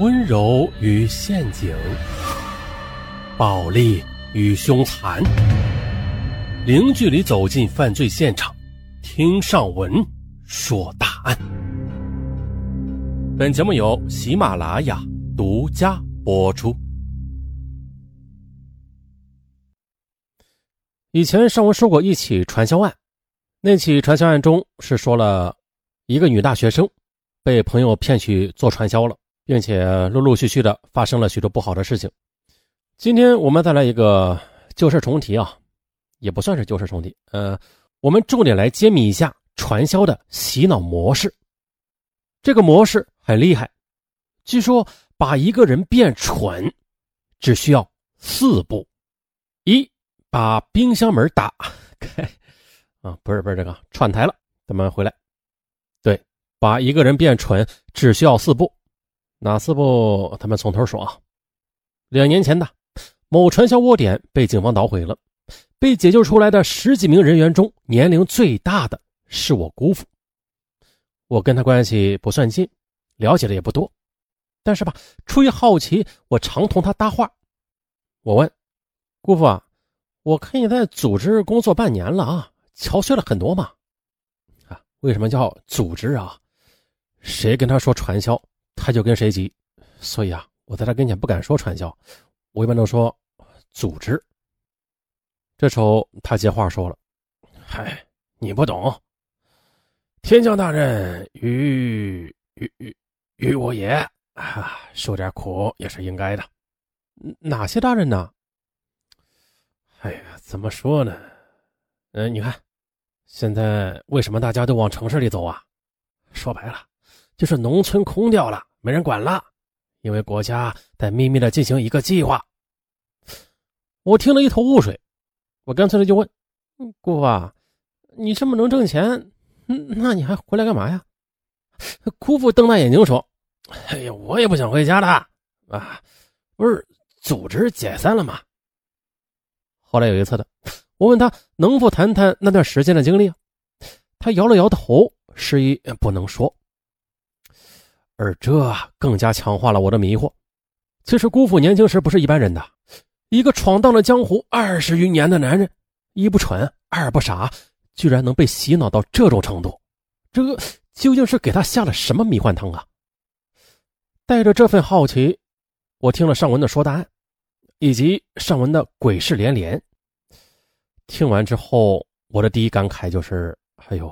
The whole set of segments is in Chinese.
温柔与陷阱，暴力与凶残，零距离走进犯罪现场，听上文说大案。本节目由喜马拉雅独家播出。以前上文说过一起传销案，那起传销案中是说了一个女大学生被朋友骗去做传销了。并且陆陆续续的发生了许多不好的事情。今天我们再来一个旧事重提啊，也不算是旧事重提。呃，我们重点来揭秘一下传销的洗脑模式。这个模式很厉害，据说把一个人变蠢只需要四步：一，把冰箱门打开，啊，不是不是这个串台了，咱们回来。对，把一个人变蠢只需要四步。哪四步？他们从头说啊。两年前的某传销窝点被警方捣毁了，被解救出来的十几名人员中，年龄最大的是我姑父。我跟他关系不算近，了解的也不多，但是吧，出于好奇，我常同他搭话。我问姑父啊，我看你在组织工作半年了啊，憔悴了很多嘛？啊，为什么叫组织啊？谁跟他说传销？他就跟谁急，所以啊，我在他跟前不敢说传销，我一般都说组织。这时候他接话说了：“嗨，你不懂，天降大任于于于于我也啊，受点苦也是应该的。哪些大人呢？哎呀，怎么说呢？嗯，你看，现在为什么大家都往城市里走啊？说白了。”就是农村空掉了，没人管了，因为国家在秘密的进行一个计划。我听了一头雾水，我干脆的就问：“姑父啊，你这么能挣钱，那你还回来干嘛呀？”姑父瞪大眼睛说：“哎呀，我也不想回家的啊，不是组织解散了吗？”后来有一次的，我问他能否谈谈那段时间的经历，他摇了摇头，示意不能说。而这更加强化了我的迷惑。其实姑父年轻时不是一般人的，一个闯荡了江湖二十余年的男人，一不蠢，二不傻，居然能被洗脑到这种程度，这究竟是给他下了什么迷幻汤啊？带着这份好奇，我听了尚文的说答案，以及尚文的鬼事连连。听完之后，我的第一感慨就是：哎呦，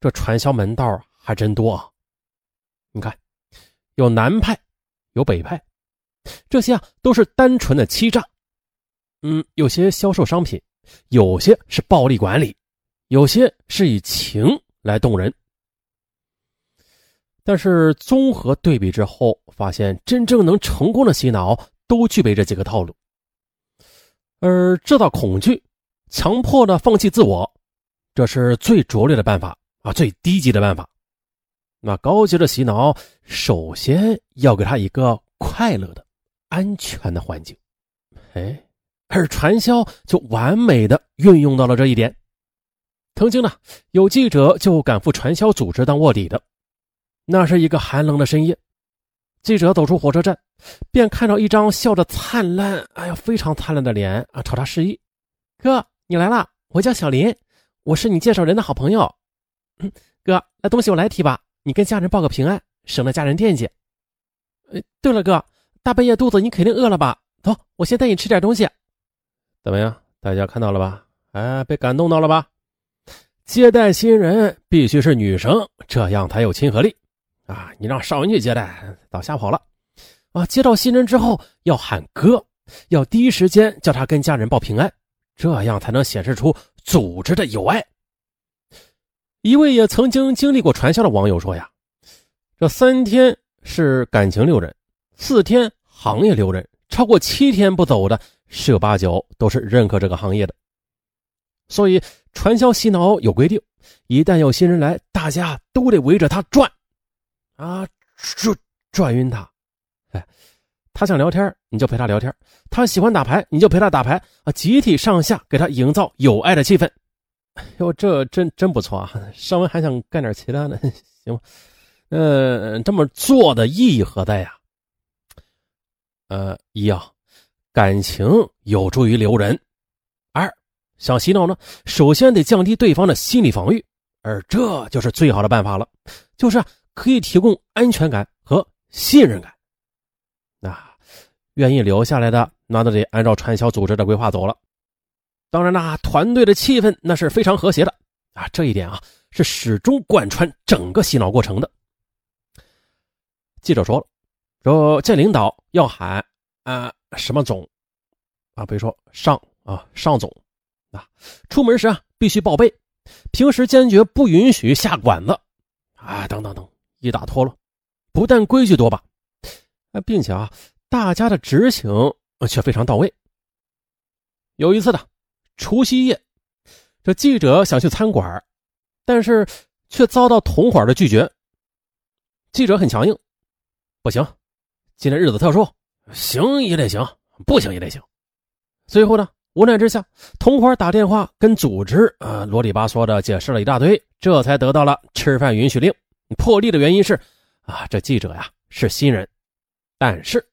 这传销门道还真多啊！你看，有南派，有北派，这些啊都是单纯的欺诈。嗯，有些销售商品，有些是暴力管理，有些是以情来动人。但是综合对比之后，发现真正能成功的洗脑都具备这几个套路。而制造恐惧，强迫的放弃自我，这是最拙劣的办法啊，最低级的办法。那高级的洗脑，首先要给他一个快乐的、安全的环境。哎，而传销就完美的运用到了这一点。曾经呢，有记者就赶赴传销组织当卧底的。那是一个寒冷的深夜，记者走出火车站，便看到一张笑得灿烂，哎呀，非常灿烂的脸啊，朝他示意：“哥，你来了，我叫小林，我是你介绍人的好朋友。哥，那东西我来提吧。”你跟家人报个平安，省得家人惦记。呃，对了，哥，大半夜肚子你肯定饿了吧？走，我先带你吃点东西。怎么样？大家看到了吧？哎，被感动到了吧？接待新人必须是女生，这样才有亲和力啊！你让少文去接待，早吓跑了。啊，接到新人之后要喊哥，要第一时间叫他跟家人报平安，这样才能显示出组织的友爱。一位也曾经经历过传销的网友说：“呀，这三天是感情留人，四天行业留人，超过七天不走的，十有八九都是认可这个行业的。所以传销洗脑有规定，一旦有新人来，大家都得围着他转，啊，转转晕他。哎，他想聊天，你就陪他聊天；他喜欢打牌，你就陪他打牌。啊，集体上下给他营造有爱的气氛。”哟，这真真不错啊！上文还想干点其他的，行吗？嗯，这么做的意义何在呀？呃，一啊，感情有助于留人；二，想洗脑呢，首先得降低对方的心理防御，而这就是最好的办法了，就是可以提供安全感和信任感。那愿意留下来的，那都得按照传销组织的规划走了。当然啦，团队的气氛那是非常和谐的啊，这一点啊是始终贯穿整个洗脑过程的。记者说了，说见领导要喊啊什么总啊，比如说上啊上总啊，出门时啊必须报备，平时坚决不允许下馆子啊等等等一打脱了，不但规矩多吧，啊，并且啊大家的执行却非常到位。有一次的除夕夜，这记者想去餐馆，但是却遭到同伙的拒绝。记者很强硬。不行，今天日子特殊，行也得行，不行也得行。最后呢，无奈之下，同伙打电话跟组织啊啰里吧嗦的解释了一大堆，这才得到了吃饭允许令。破例的原因是啊，这记者呀是新人，但是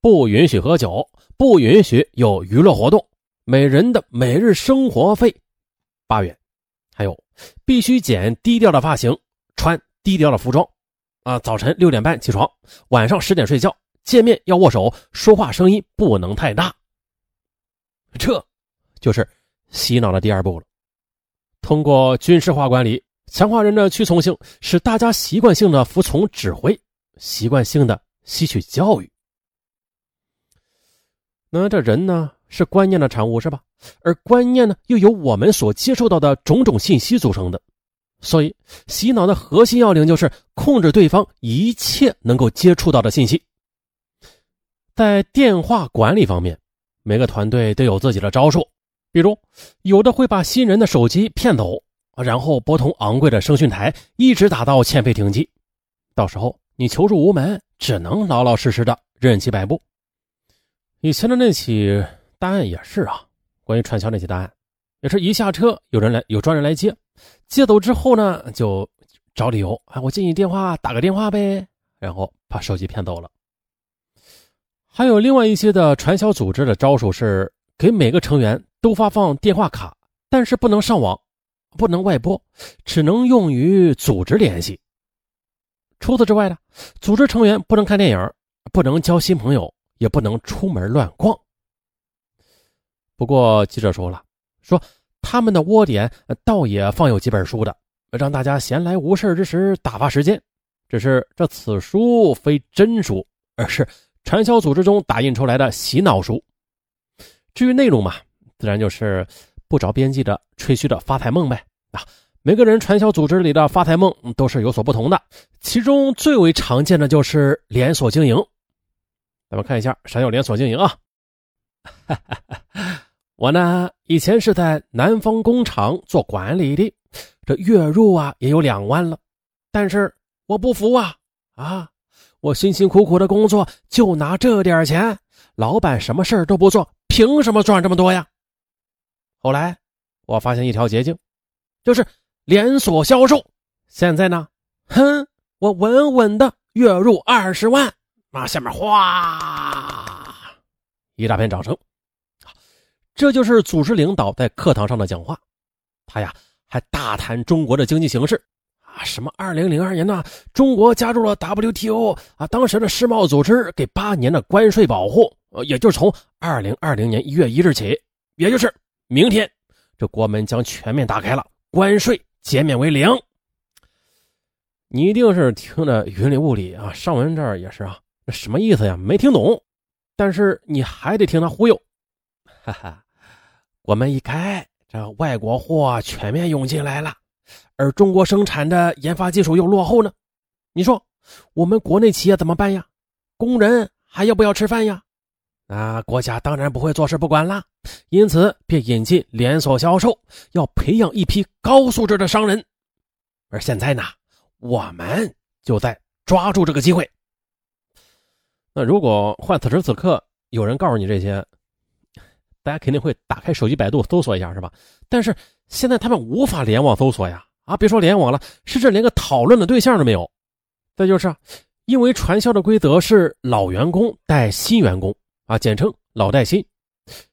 不允许喝酒，不允许有娱乐活动，每人的每日生活费八元，还有必须剪低调的发型，穿低调的服装。啊，早晨六点半起床，晚上十点睡觉，见面要握手，说话声音不能太大。这，就是洗脑的第二步了。通过军事化管理，强化人的屈从性，使大家习惯性的服从指挥，习惯性的吸取教育。那这人呢，是观念的产物，是吧？而观念呢，又由我们所接受到的种种信息组成的。所以，洗脑的核心要领就是控制对方一切能够接触到的信息。在电话管理方面，每个团队都有自己的招数。比如，有的会把新人的手机骗走，然后拨通昂贵的声讯台，一直打到欠费停机。到时候你求助无门，只能老老实实的任其摆布。以前的那起答案也是啊，关于传销那些答案，也是一下车有人来，有专人来接。接走之后呢，就找理由啊，我接你电话，打个电话呗，然后把手机骗走了。还有另外一些的传销组织的招数是给每个成员都发放电话卡，但是不能上网，不能外拨，只能用于组织联系。除此之外呢，组织成员不能看电影，不能交新朋友，也不能出门乱逛。不过记者说了，说。他们的窝点倒也放有几本书的，让大家闲来无事之时打发时间。只是这此书非真书，而是传销组织中打印出来的洗脑书。至于内容嘛，自然就是不着边际的吹嘘的发财梦呗。啊，每个人传销组织里的发财梦都是有所不同的，其中最为常见的就是连锁经营。咱们看一下啥叫连锁经营啊？哈哈哈。我呢，以前是在南方工厂做管理的，这月入啊也有两万了。但是我不服啊啊！我辛辛苦苦的工作就拿这点钱，老板什么事都不做，凭什么赚这么多呀？后来我发现一条捷径，就是连锁销售。现在呢，哼，我稳稳的月入二十万。啊，下面哗，一大片掌声。这就是组织领导在课堂上的讲话，他呀还大谈中国的经济形势啊，什么二零零二年呢，中国加入了 WTO 啊，当时的世贸组织给八年的关税保护，呃，也就是从二零二零年一月一日起，也就是明天，这国门将全面打开了，关税减免为零。你一定是听得云里雾里啊，上文这儿也是啊，那什么意思呀？没听懂，但是你还得听他忽悠，哈哈。我们一开，这外国货全面涌进来了，而中国生产的研发技术又落后呢。你说我们国内企业怎么办呀？工人还要不要吃饭呀？啊，国家当然不会坐视不管啦。因此，便引进连锁销售，要培养一批高素质的商人。而现在呢，我们就在抓住这个机会。那如果换此时此刻有人告诉你这些？大家肯定会打开手机百度搜索一下，是吧？但是现在他们无法联网搜索呀！啊，别说联网了，甚至连个讨论的对象都没有。再就是因为传销的规则是老员工带新员工啊，简称老带新。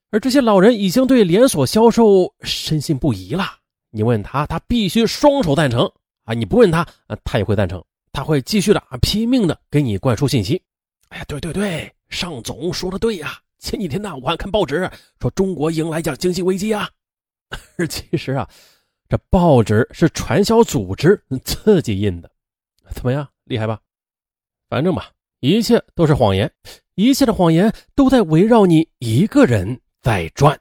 而这些老人已经对连锁销售深信不疑了。你问他，他必须双手赞成啊！你不问他，他也会赞成。他会继续的啊，拼命的给你灌输信息。哎呀，对对对，尚总说的对呀。前几天呢，我还看报纸说中国迎来一场经济危机啊。其实啊，这报纸是传销组织自己印的。怎么样，厉害吧？反正吧，一切都是谎言，一切的谎言都在围绕你一个人在转。